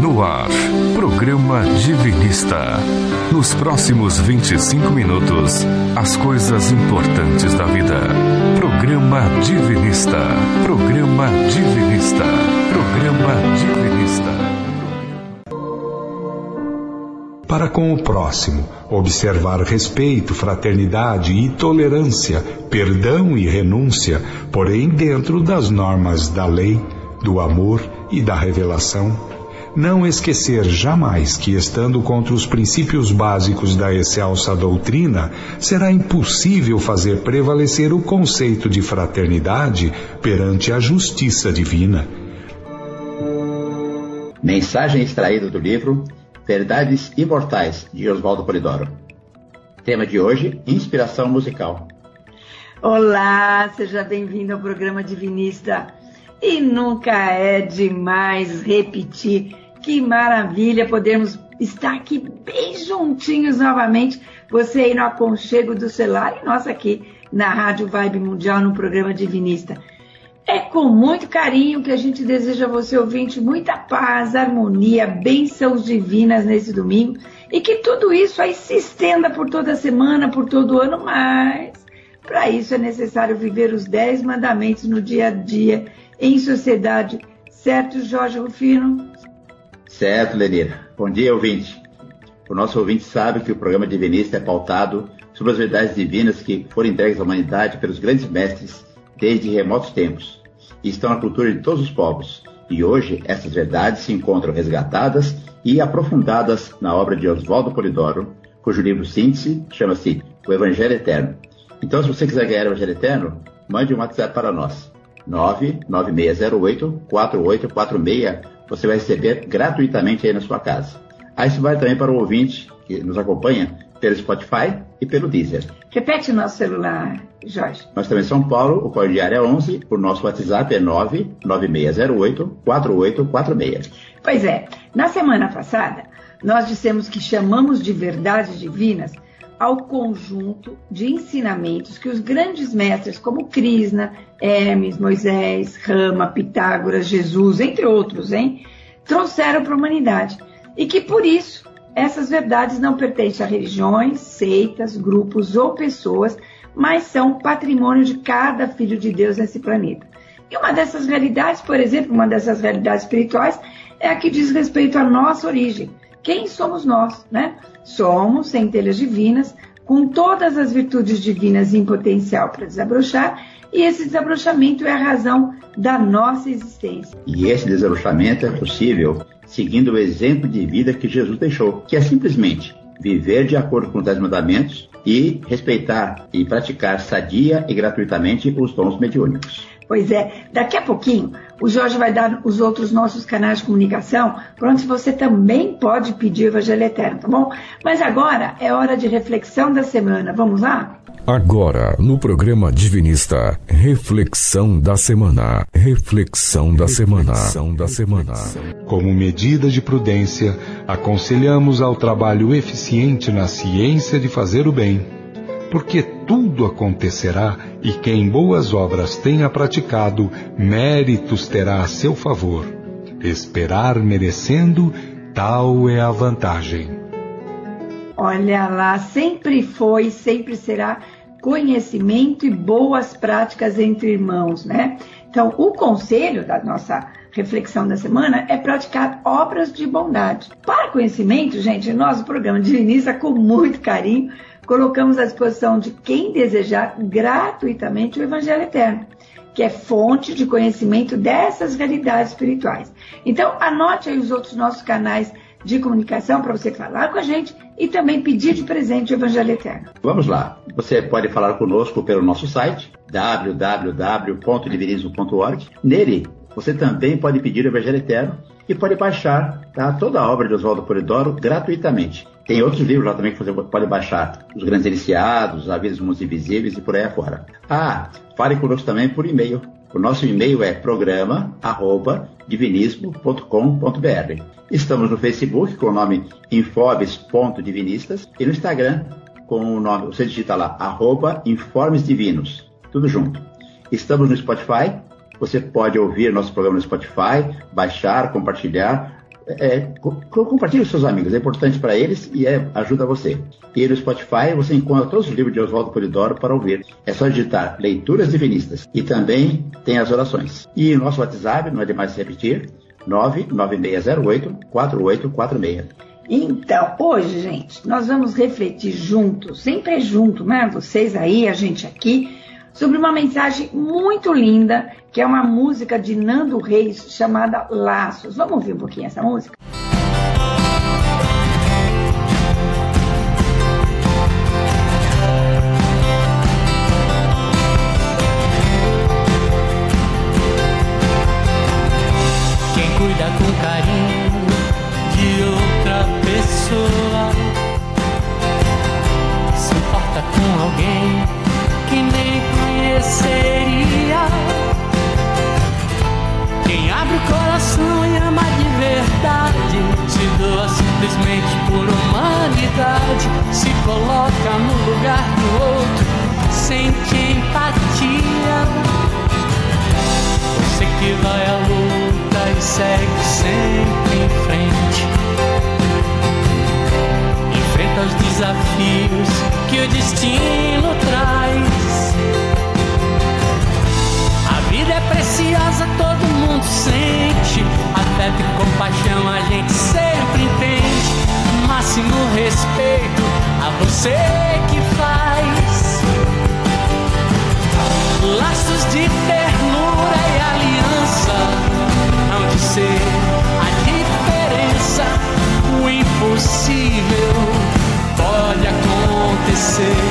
No ar, programa Divinista. Nos próximos 25 minutos, as coisas importantes da vida. Programa Divinista. Programa Divinista. Programa Divinista. Para com o próximo, observar respeito, fraternidade e tolerância, perdão e renúncia, porém dentro das normas da lei, do amor e da revelação não esquecer jamais que, estando contra os princípios básicos da excelsa doutrina, será impossível fazer prevalecer o conceito de fraternidade perante a justiça divina. Mensagem extraída do livro Verdades Imortais, de Oswaldo Polidoro. Tema de hoje: Inspiração musical. Olá, seja bem-vindo ao programa Divinista. E nunca é demais repetir que maravilha podermos estar aqui bem juntinhos novamente. Você aí no aconchego do celular e nós aqui na Rádio Vibe Mundial no programa Divinista. É com muito carinho que a gente deseja a você, ouvinte, muita paz, harmonia, bênçãos divinas nesse domingo e que tudo isso aí se estenda por toda a semana, por todo o ano, mas para isso é necessário viver os dez mandamentos no dia a dia, em sociedade. Certo, Jorge Rufino? Certo, Lenira. Bom dia, ouvinte. O nosso ouvinte sabe que o programa Divinista é pautado sobre as verdades divinas que foram entregues à humanidade pelos grandes mestres desde remotos tempos e estão na cultura de todos os povos. E hoje essas verdades se encontram resgatadas e aprofundadas na obra de Oswaldo Polidoro, cujo livro síntese chama-se O Evangelho Eterno. Então, se você quiser ganhar o Evangelho Eterno, mande um WhatsApp para nós. 99608 4846 você vai receber gratuitamente aí na sua casa. Aí isso vai também para o ouvinte que nos acompanha pelo Spotify e pelo Deezer. Repete o nosso celular, Jorge. Nós também São Paulo, o código diário é 11, o nosso WhatsApp é 99608-4846. Pois é, na semana passada, nós dissemos que chamamos de verdades divinas ao conjunto de ensinamentos que os grandes mestres como Krishna, Hermes, Moisés, Rama, Pitágoras, Jesus, entre outros, hein, trouxeram para a humanidade. E que por isso essas verdades não pertencem a religiões, seitas, grupos ou pessoas, mas são patrimônio de cada filho de Deus nesse planeta. E uma dessas realidades, por exemplo, uma dessas realidades espirituais, é a que diz respeito à nossa origem. Quem somos nós, né? Somos centelhas divinas, com todas as virtudes divinas em potencial para desabrochar, e esse desabrochamento é a razão da nossa existência. E esse desabrochamento é possível seguindo o exemplo de vida que Jesus deixou, que é simplesmente viver de acordo com os dez mandamentos e respeitar e praticar sadia e gratuitamente os dons mediúnicos. Pois é, daqui a pouquinho o Jorge vai dar os outros nossos canais de comunicação, por onde você também pode pedir o Evangelho Eterno, tá bom? Mas agora é hora de reflexão da semana. Vamos lá? Agora, no programa Divinista, reflexão da semana. Reflexão da semana. Reflexão da semana. Como medida de prudência, aconselhamos ao trabalho eficiente na ciência de fazer o bem porque tudo acontecerá e quem boas obras tenha praticado, méritos terá a seu favor. Esperar merecendo, tal é a vantagem. Olha lá, sempre foi, sempre será conhecimento e boas práticas entre irmãos, né? Então, o conselho da nossa reflexão da semana é praticar obras de bondade. Para conhecimento, gente, nosso programa diviniza com muito carinho colocamos à disposição de quem desejar gratuitamente o Evangelho Eterno, que é fonte de conhecimento dessas realidades espirituais. Então, anote aí os outros nossos canais de comunicação para você falar com a gente e também pedir de presente o Evangelho Eterno. Vamos lá. Você pode falar conosco pelo nosso site www.divinismo.org. Nele, você também pode pedir o Evangelho Eterno e pode baixar tá, toda a obra de Oswaldo Polidoro gratuitamente. Tem outros livros lá também que você pode baixar. Os Grandes Iniciados, Avisos Mundos Invisíveis e por aí afora. Ah, fale conosco também por e-mail. O nosso e-mail é programa@divinismo.com.br. Estamos no Facebook com o nome infobes.divinistas e no Instagram com o nome, você digita lá, arroba Informes Divinos, tudo junto. Estamos no Spotify, você pode ouvir nosso programa no Spotify, baixar, compartilhar, é, compartilhe com seus amigos, é importante para eles e é, ajuda você. E no Spotify você encontra todos os livros de Oswaldo Polidoro para ouvir. É só digitar Leituras Divinistas. E também tem as orações. E nosso WhatsApp, não é demais repetir, 99608-4846. Então, hoje, gente, nós vamos refletir juntos, sempre é junto, né? Vocês aí, a gente aqui, sobre uma mensagem muito linda, que é uma música de Nando Reis chamada Laços. Vamos ouvir um pouquinho essa música? Quem Compaixão a gente sempre entende. Máximo respeito a você que faz. Laços de ternura e aliança hão de ser a diferença. O impossível pode acontecer.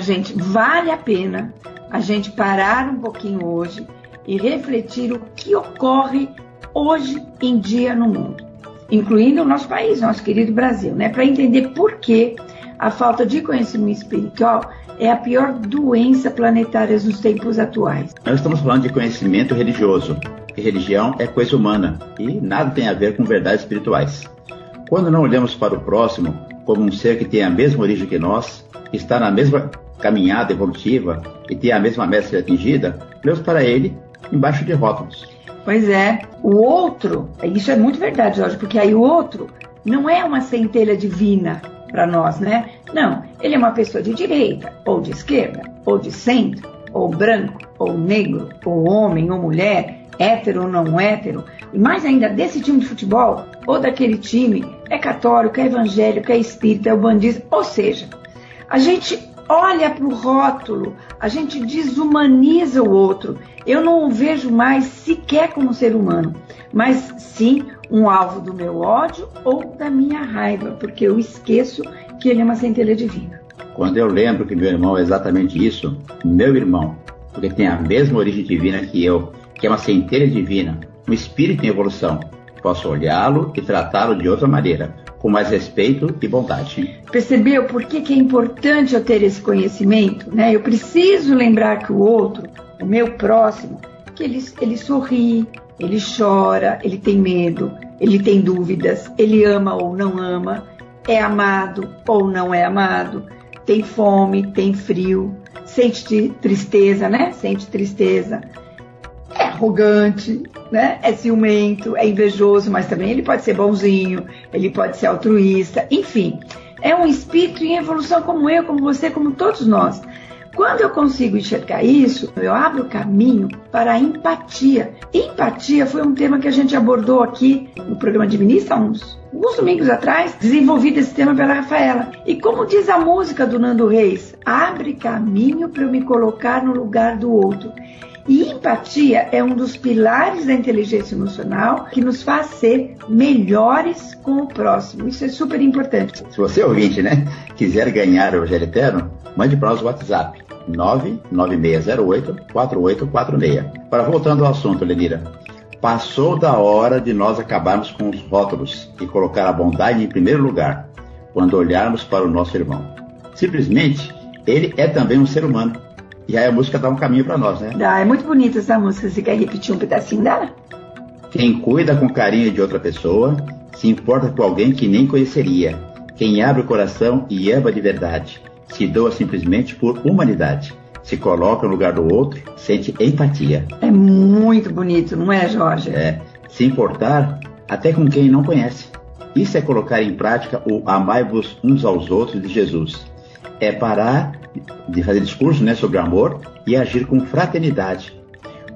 Gente, vale a pena a gente parar um pouquinho hoje e refletir o que ocorre hoje em dia no mundo, incluindo o nosso país, nosso querido Brasil, né? Para entender por que a falta de conhecimento espiritual é a pior doença planetária nos tempos atuais. Nós estamos falando de conhecimento religioso. E religião é coisa humana e nada tem a ver com verdades espirituais. Quando não olhamos para o próximo como um ser que tem a mesma origem que nós, está na mesma caminhada evolutiva e tem a mesma meta atingida, olhamos para ele embaixo de rótulos. Pois é, o outro, isso é muito verdade, Jorge, porque aí o outro não é uma centelha divina para nós, né? Não, ele é uma pessoa de direita, ou de esquerda, ou de centro, ou branco, ou negro, ou homem, ou mulher, hétero ou não hétero, e mais ainda desse time de futebol, ou daquele time, é católico, é evangélico, é espírita, é bandista, ou seja, a gente olha para o rótulo, a gente desumaniza o outro. Eu não o vejo mais sequer como ser humano, mas sim um alvo do meu ódio ou da minha raiva, porque eu esqueço que ele é uma centelha divina. Quando eu lembro que meu irmão é exatamente isso, meu irmão, porque tem a mesma origem divina que eu, que é uma centelha divina, um espírito em evolução, posso olhá-lo e tratá-lo de outra maneira, com mais respeito e bondade. Percebeu por que, que é importante eu ter esse conhecimento? Né? Eu preciso lembrar que o outro, o meu próximo, que ele, ele sorri, ele chora, ele tem medo, ele tem dúvidas, ele ama ou não ama, é amado ou não é amado, tem fome, tem frio, sente tristeza, né? Sente tristeza, é arrogante, né? É ciumento, é invejoso, mas também ele pode ser bonzinho, ele pode ser altruísta, enfim. É um espírito em evolução como eu, como você, como todos nós. Quando eu consigo enxergar isso, eu abro caminho para a empatia. Empatia foi um tema que a gente abordou aqui no programa de ministra há uns, alguns domingos atrás, desenvolvido esse tema pela Rafaela. E como diz a música do Nando Reis, abre caminho para eu me colocar no lugar do outro. E empatia é um dos pilares da inteligência emocional que nos faz ser melhores com o próximo. Isso é super importante. Se você ouvinte, né, quiser ganhar o Evangelho Eterno, mande para nós o WhatsApp 99608-4846. Para voltando ao assunto, Lenira, passou da hora de nós acabarmos com os rótulos e colocar a bondade em primeiro lugar quando olharmos para o nosso irmão. Simplesmente, ele é também um ser humano. E aí a música dá um caminho para nós, né? Dá, é muito bonita essa música. Você quer repetir um pedacinho dela? Quem cuida com carinho de outra pessoa se importa com alguém que nem conheceria. Quem abre o coração e ama de verdade se doa simplesmente por humanidade. Se coloca no lugar do outro, sente empatia. É muito bonito, não é, Jorge? É. Se importar até com quem não conhece. Isso é colocar em prática o amai-vos uns aos outros de Jesus. É parar de fazer discurso né, sobre amor e agir com fraternidade.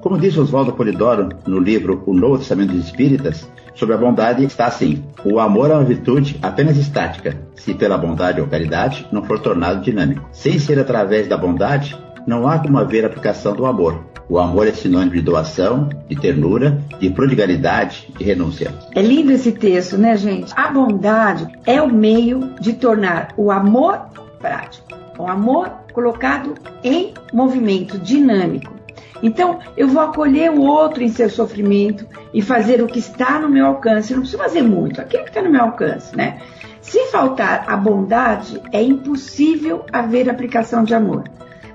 Como diz Oswaldo Polidoro no livro O Novo Testamento dos Espíritas, sobre a bondade está assim: o amor é uma virtude apenas estática, se pela bondade ou caridade não for tornado dinâmico. Sem ser através da bondade, não há como haver aplicação do amor. O amor é sinônimo de doação, de ternura, de prodigalidade, de renúncia. É lindo esse texto, né, gente? A bondade é o meio de tornar o amor prático, o amor colocado em movimento dinâmico. Então, eu vou acolher o outro em seu sofrimento e fazer o que está no meu alcance. Eu não preciso fazer muito, aquilo que está no meu alcance, né? Se faltar a bondade, é impossível haver aplicação de amor.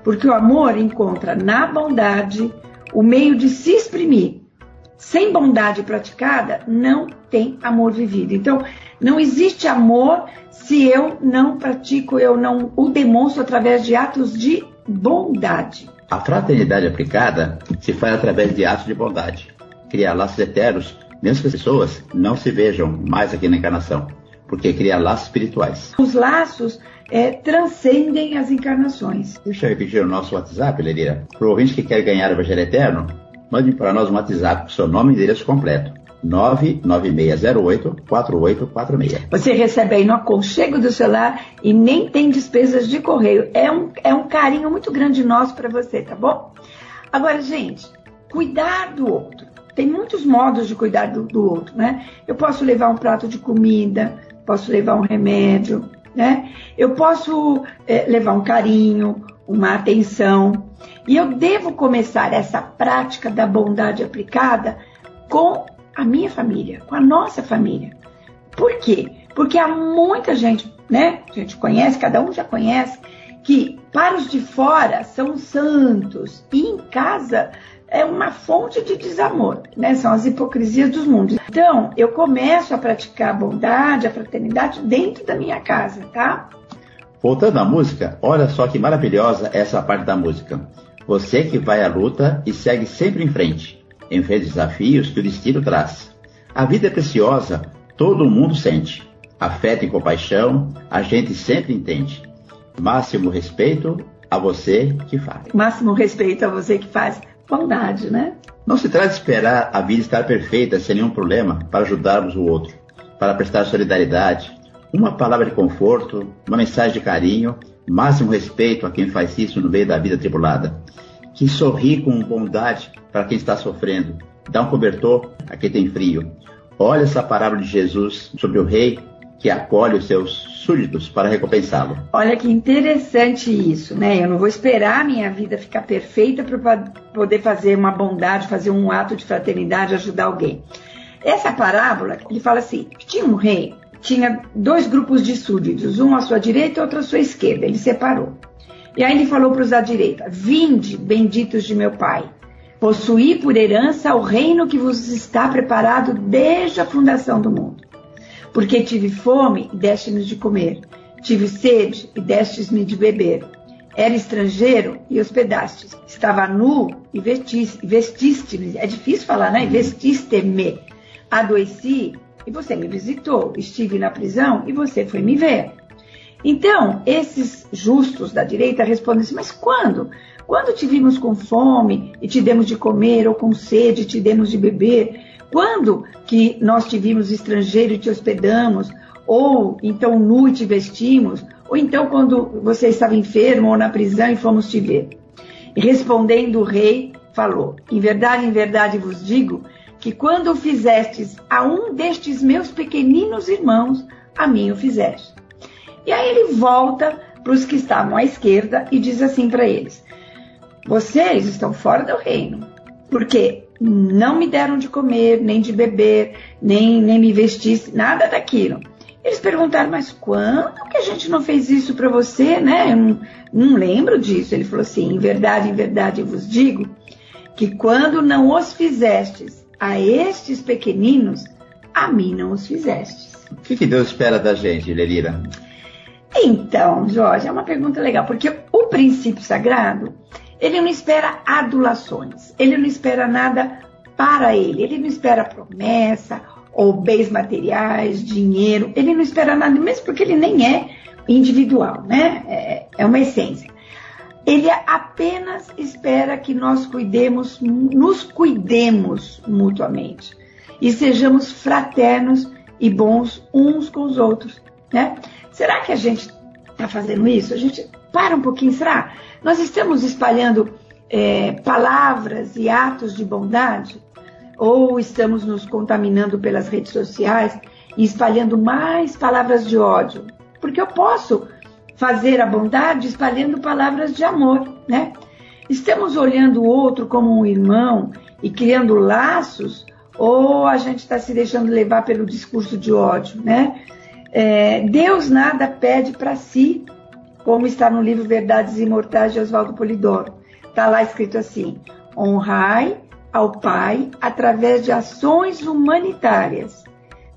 Porque o amor encontra na bondade o meio de se exprimir. Sem bondade praticada, não tem amor vivido. Então, não existe amor se eu não pratico, eu não o demonstro através de atos de bondade. A fraternidade aplicada se faz através de atos de bondade. Criar laços eternos, mesmo que as pessoas não se vejam mais aqui na encarnação, porque cria laços espirituais. Os laços é, transcendem as encarnações. Deixa eu repetir o nosso WhatsApp, Lerira. Para o ouvinte que quer ganhar o Evangelho Eterno, mande para nós um WhatsApp com seu nome e endereço completo. 99608-4846. Você recebe aí no aconchego do celular e nem tem despesas de correio. É um, é um carinho muito grande nosso para você, tá bom? Agora, gente, cuidar do outro. Tem muitos modos de cuidar do, do outro, né? Eu posso levar um prato de comida, posso levar um remédio, né? Eu posso é, levar um carinho, uma atenção. E eu devo começar essa prática da bondade aplicada com a minha família, com a nossa família. Por quê? Porque há muita gente, né? A gente conhece, cada um já conhece, que para os de fora são santos e em casa é uma fonte de desamor, né? São as hipocrisias dos mundos. Então, eu começo a praticar a bondade, a fraternidade dentro da minha casa, tá? Voltando à música, olha só que maravilhosa essa parte da música. Você que vai à luta e segue sempre em frente em vez de desafios que o destino traz. A vida é preciosa, todo mundo sente. Afeto e compaixão, a gente sempre entende. Máximo respeito a você que faz. Máximo respeito a você que faz. Bondade, né? Não se trata de esperar a vida estar perfeita sem nenhum problema para ajudarmos o outro, para prestar solidariedade, uma palavra de conforto, uma mensagem de carinho, máximo respeito a quem faz isso no meio da vida tribulada que sorri com bondade para quem está sofrendo, dá um cobertor a quem tem frio. Olha essa parábola de Jesus sobre o rei que acolhe os seus súditos para recompensá-lo. Olha que interessante isso, né? Eu não vou esperar a minha vida ficar perfeita para poder fazer uma bondade, fazer um ato de fraternidade, ajudar alguém. Essa parábola, ele fala assim: tinha um rei, tinha dois grupos de súditos, um à sua direita e outro à sua esquerda. Ele separou. E aí ele falou para os da direita: Vinde, benditos de meu Pai, possuí por herança o reino que vos está preparado desde a fundação do mundo. Porque tive fome e deste-me de comer, tive sede e destes-me de beber. Era estrangeiro e hospedastes. Estava nu e vestiste-me. É difícil falar, né? Vestiste-me. Adoeci e você me visitou. Estive na prisão e você foi me ver. Então, esses justos da direita respondem assim: mas quando? Quando te vimos com fome e te demos de comer, ou com sede e te demos de beber? Quando que nós te vimos estrangeiro e te hospedamos? Ou então nu e te vestimos? Ou então quando você estava enfermo ou na prisão e fomos te ver? Respondendo o rei, falou: Em verdade, em verdade vos digo que quando fizestes a um destes meus pequeninos irmãos, a mim o fizeste. E aí ele volta para os que estavam à esquerda e diz assim para eles: Vocês estão fora do reino, porque não me deram de comer, nem de beber, nem, nem me vestisse, nada daquilo. Eles perguntaram, mas quando que a gente não fez isso para você, né? Eu não, não lembro disso. Ele falou assim: em verdade, em verdade eu vos digo que quando não os fizestes a estes pequeninos, a mim não os fizestes. O que, que Deus espera da gente, Lelira? Então, Jorge, é uma pergunta legal, porque o princípio sagrado, ele não espera adulações, ele não espera nada para ele, ele não espera promessa ou bens materiais, dinheiro, ele não espera nada, mesmo porque ele nem é individual, né? É, é uma essência. Ele apenas espera que nós cuidemos, nos cuidemos mutuamente e sejamos fraternos e bons uns com os outros, né? Será que a gente está fazendo isso? A gente para um pouquinho, será? Nós estamos espalhando é, palavras e atos de bondade? Ou estamos nos contaminando pelas redes sociais e espalhando mais palavras de ódio? Porque eu posso fazer a bondade espalhando palavras de amor, né? Estamos olhando o outro como um irmão e criando laços, ou a gente está se deixando levar pelo discurso de ódio, né? É, Deus nada pede para si, como está no livro Verdades Imortais de Oswaldo Polidoro. Está lá escrito assim: honrai ao Pai através de ações humanitárias,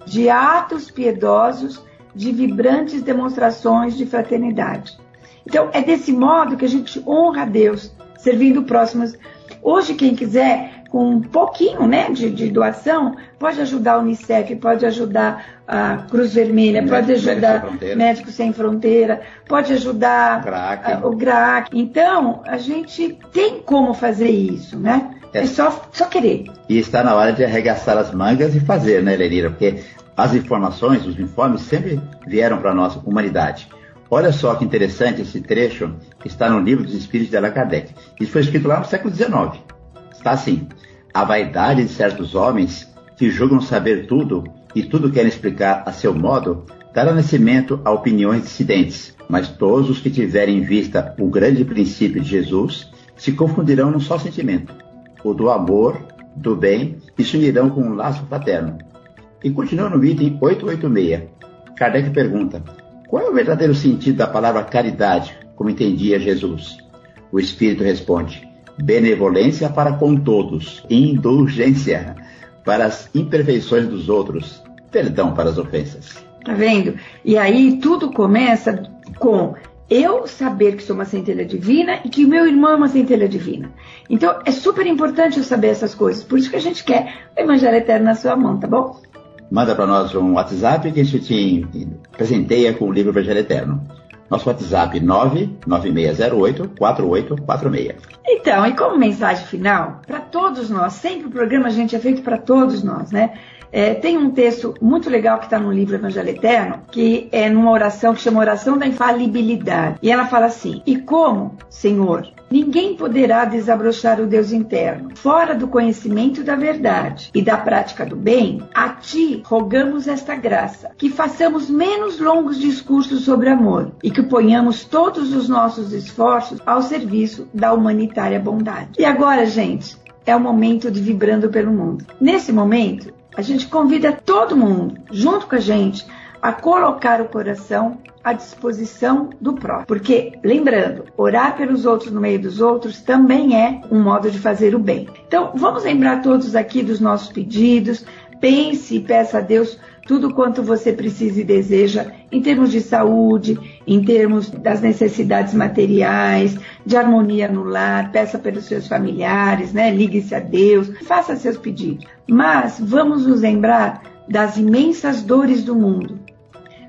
de atos piedosos, de vibrantes demonstrações de fraternidade. Então, é desse modo que a gente honra a Deus, servindo próximos. Hoje, quem quiser, com um pouquinho né, de, de doação, pode ajudar a Unicef, pode ajudar a Cruz Vermelha, Médico, pode ajudar Médicos Sem Fronteira, pode ajudar GRAC. o GRAC. Então, a gente tem como fazer isso, né? É, é só, só querer. E está na hora de arregaçar as mangas e fazer, né, Lenira? Porque as informações, os informes sempre vieram para a nossa humanidade. Olha só que interessante esse trecho que está no livro dos Espíritos de Allan Kardec. Isso foi escrito lá no século XIX. Está assim: A vaidade de certos homens que julgam saber tudo e tudo querem explicar a seu modo dará nascimento a opiniões dissidentes. Mas todos os que tiverem em vista o grande princípio de Jesus se confundirão num só sentimento o do amor, do bem, e se unirão com um laço fraterno. E continua no item 886. Kardec pergunta: qual é o verdadeiro sentido da palavra caridade, como entendia Jesus? O Espírito responde: benevolência para com todos, indulgência para as imperfeições dos outros, perdão para as ofensas. Tá vendo? E aí tudo começa com eu saber que sou uma centelha divina e que o meu irmão é uma centelha divina. Então é super importante eu saber essas coisas. Por isso que a gente quer o Evangelho Eterno na sua mão, tá bom? Manda para nós um WhatsApp que a gente te presenteia com o livro Evangelho Eterno. Nosso WhatsApp 99608-4846. Então, e como mensagem final, para todos nós, sempre o programa, a gente, é feito para todos nós, né? É, tem um texto muito legal que está no livro Evangelho Eterno, que é numa oração que chama Oração da Infalibilidade. E ela fala assim: E como, Senhor, ninguém poderá desabrochar o Deus interno, fora do conhecimento da verdade e da prática do bem, a ti rogamos esta graça, que façamos menos longos discursos sobre amor e que ponhamos todos os nossos esforços ao serviço da humanitária bondade. E agora, gente, é o momento de vibrando pelo mundo. Nesse momento, a gente convida todo mundo, junto com a gente, a colocar o coração à disposição do próximo. Porque, lembrando, orar pelos outros no meio dos outros também é um modo de fazer o bem. Então, vamos lembrar todos aqui dos nossos pedidos. Pense e peça a Deus tudo quanto você precisa e deseja em termos de saúde, em termos das necessidades materiais, de harmonia no lar, peça pelos seus familiares, né? Ligue-se a Deus, faça seus pedidos. Mas vamos nos lembrar das imensas dores do mundo.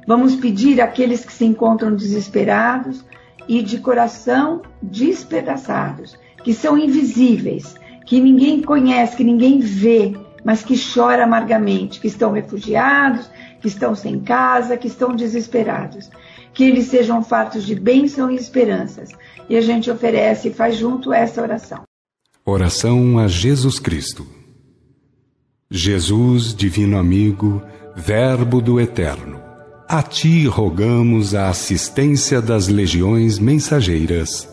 Vamos pedir àqueles que se encontram desesperados e de coração despedaçados, que são invisíveis, que ninguém conhece, que ninguém vê, mas que chora amargamente, que estão refugiados, que estão sem casa, que estão desesperados. Que eles sejam fartos de bênção e esperanças. E a gente oferece e faz junto essa oração. Oração a Jesus Cristo. Jesus, divino amigo, Verbo do Eterno, a ti rogamos a assistência das legiões mensageiras.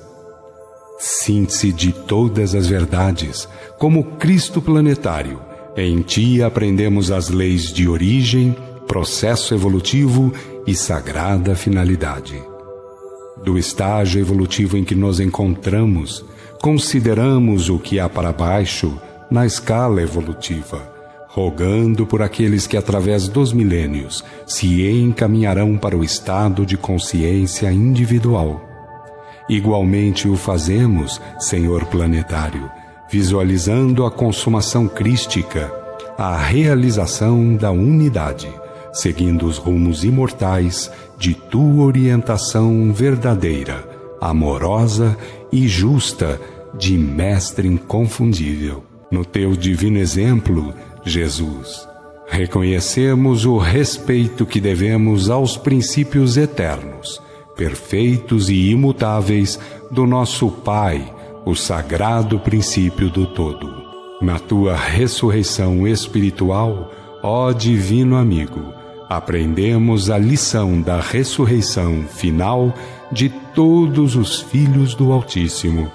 Síntese de todas as verdades, como Cristo planetário, em ti aprendemos as leis de origem, processo evolutivo e sagrada finalidade. Do estágio evolutivo em que nos encontramos, consideramos o que há para baixo na escala evolutiva rogando por aqueles que, através dos milênios, se encaminharão para o estado de consciência individual. Igualmente o fazemos, Senhor planetário, visualizando a consumação crística, a realização da unidade, seguindo os rumos imortais de tua orientação verdadeira, amorosa e justa de Mestre inconfundível. No teu divino exemplo, Jesus. Reconhecemos o respeito que devemos aos princípios eternos, perfeitos e imutáveis do nosso Pai, o sagrado princípio do todo. Na tua ressurreição espiritual, ó Divino Amigo, aprendemos a lição da ressurreição final de todos os filhos do Altíssimo.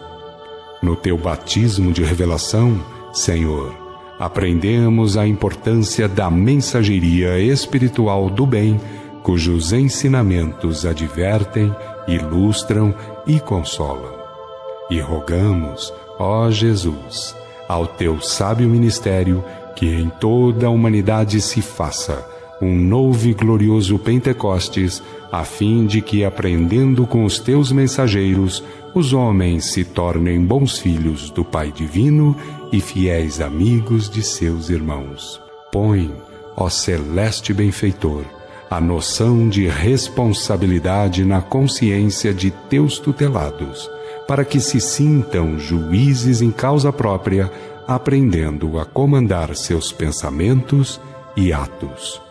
No teu batismo de revelação, Senhor, aprendemos a importância da mensageria espiritual do bem, cujos ensinamentos advertem, ilustram e consolam. E rogamos, ó Jesus, ao teu sábio ministério, que em toda a humanidade se faça um novo e glorioso Pentecostes, a fim de que, aprendendo com os teus mensageiros, os homens se tornem bons filhos do Pai Divino e fiéis amigos de seus irmãos. Põe, ó celeste benfeitor, a noção de responsabilidade na consciência de teus tutelados, para que se sintam juízes em causa própria, aprendendo a comandar seus pensamentos e atos.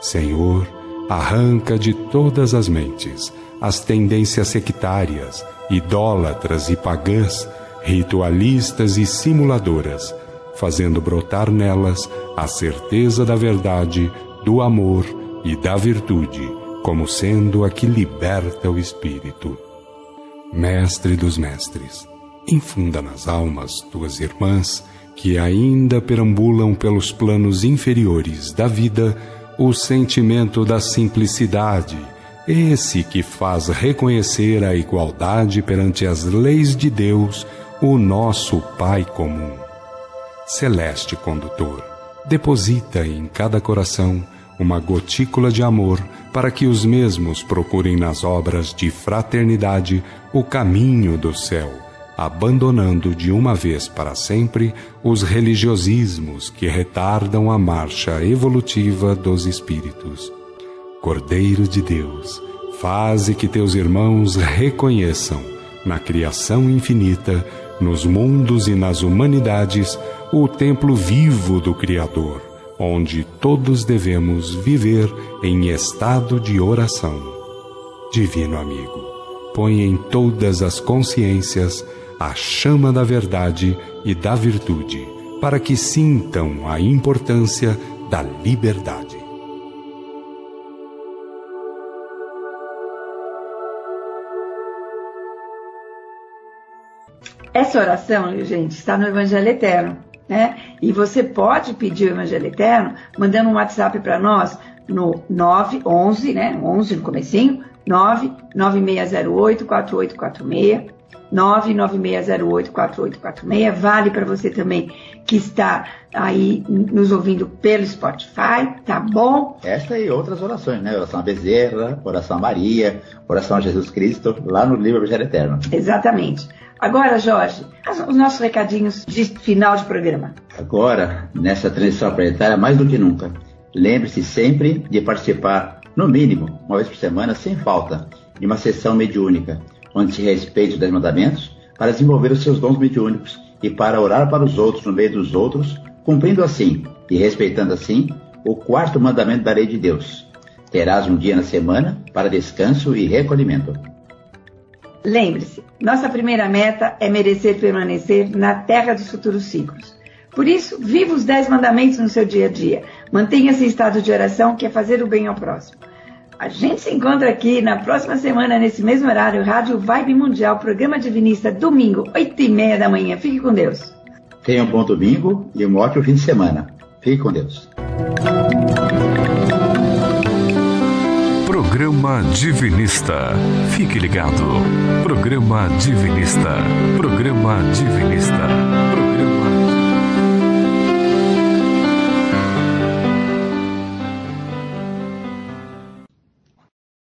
Senhor, arranca de todas as mentes as tendências sectárias, idólatras e pagãs, ritualistas e simuladoras, fazendo brotar nelas a certeza da verdade, do amor e da virtude, como sendo a que liberta o espírito. Mestre dos mestres, infunda nas almas tuas irmãs que ainda perambulam pelos planos inferiores da vida o sentimento da simplicidade esse que faz reconhecer a igualdade perante as leis de Deus, o nosso Pai comum. Celeste condutor, deposita em cada coração uma gotícula de amor para que os mesmos procurem nas obras de fraternidade o caminho do céu, abandonando de uma vez para sempre os religiosismos que retardam a marcha evolutiva dos espíritos. Cordeiro de Deus, faze que teus irmãos reconheçam, na criação infinita, nos mundos e nas humanidades, o templo vivo do Criador, onde todos devemos viver em estado de oração. Divino amigo, põe em todas as consciências a chama da verdade e da virtude, para que sintam a importância da liberdade. Essa oração, gente, está no Evangelho Eterno. Né? E você pode pedir o Evangelho Eterno mandando um WhatsApp para nós no 911, né? 11 no comecinho, 99608 4846. 996084846. Vale para você também que está aí nos ouvindo pelo Spotify, tá bom? Esta e outras orações, né? Oração a Bezerra, oração a Maria, oração a Jesus Cristo, lá no livro Evangelho Eterno. Exatamente. Agora, Jorge, os nossos recadinhos de final de programa. Agora, nessa transição planetária, mais do que nunca, lembre-se sempre de participar, no mínimo, uma vez por semana, sem falta, de uma sessão mediúnica, onde se respeite os dez mandamentos, para desenvolver os seus dons mediúnicos e para orar para os outros no meio dos outros, cumprindo assim e respeitando assim o quarto mandamento da lei de Deus. Terás um dia na semana para descanso e recolhimento. Lembre-se, nossa primeira meta é merecer permanecer na terra dos futuros ciclos. Por isso, viva os dez mandamentos no seu dia a dia. Mantenha-se em estado de oração, que é fazer o bem ao próximo. A gente se encontra aqui na próxima semana, nesse mesmo horário, Rádio Vibe Mundial, programa Divinista, domingo, 8 e meia da manhã. Fique com Deus. Tenha um bom domingo e um ótimo fim de semana. Fique com Deus. Programa Divinista. Fique ligado. Programa Divinista. Programa Divinista. Programa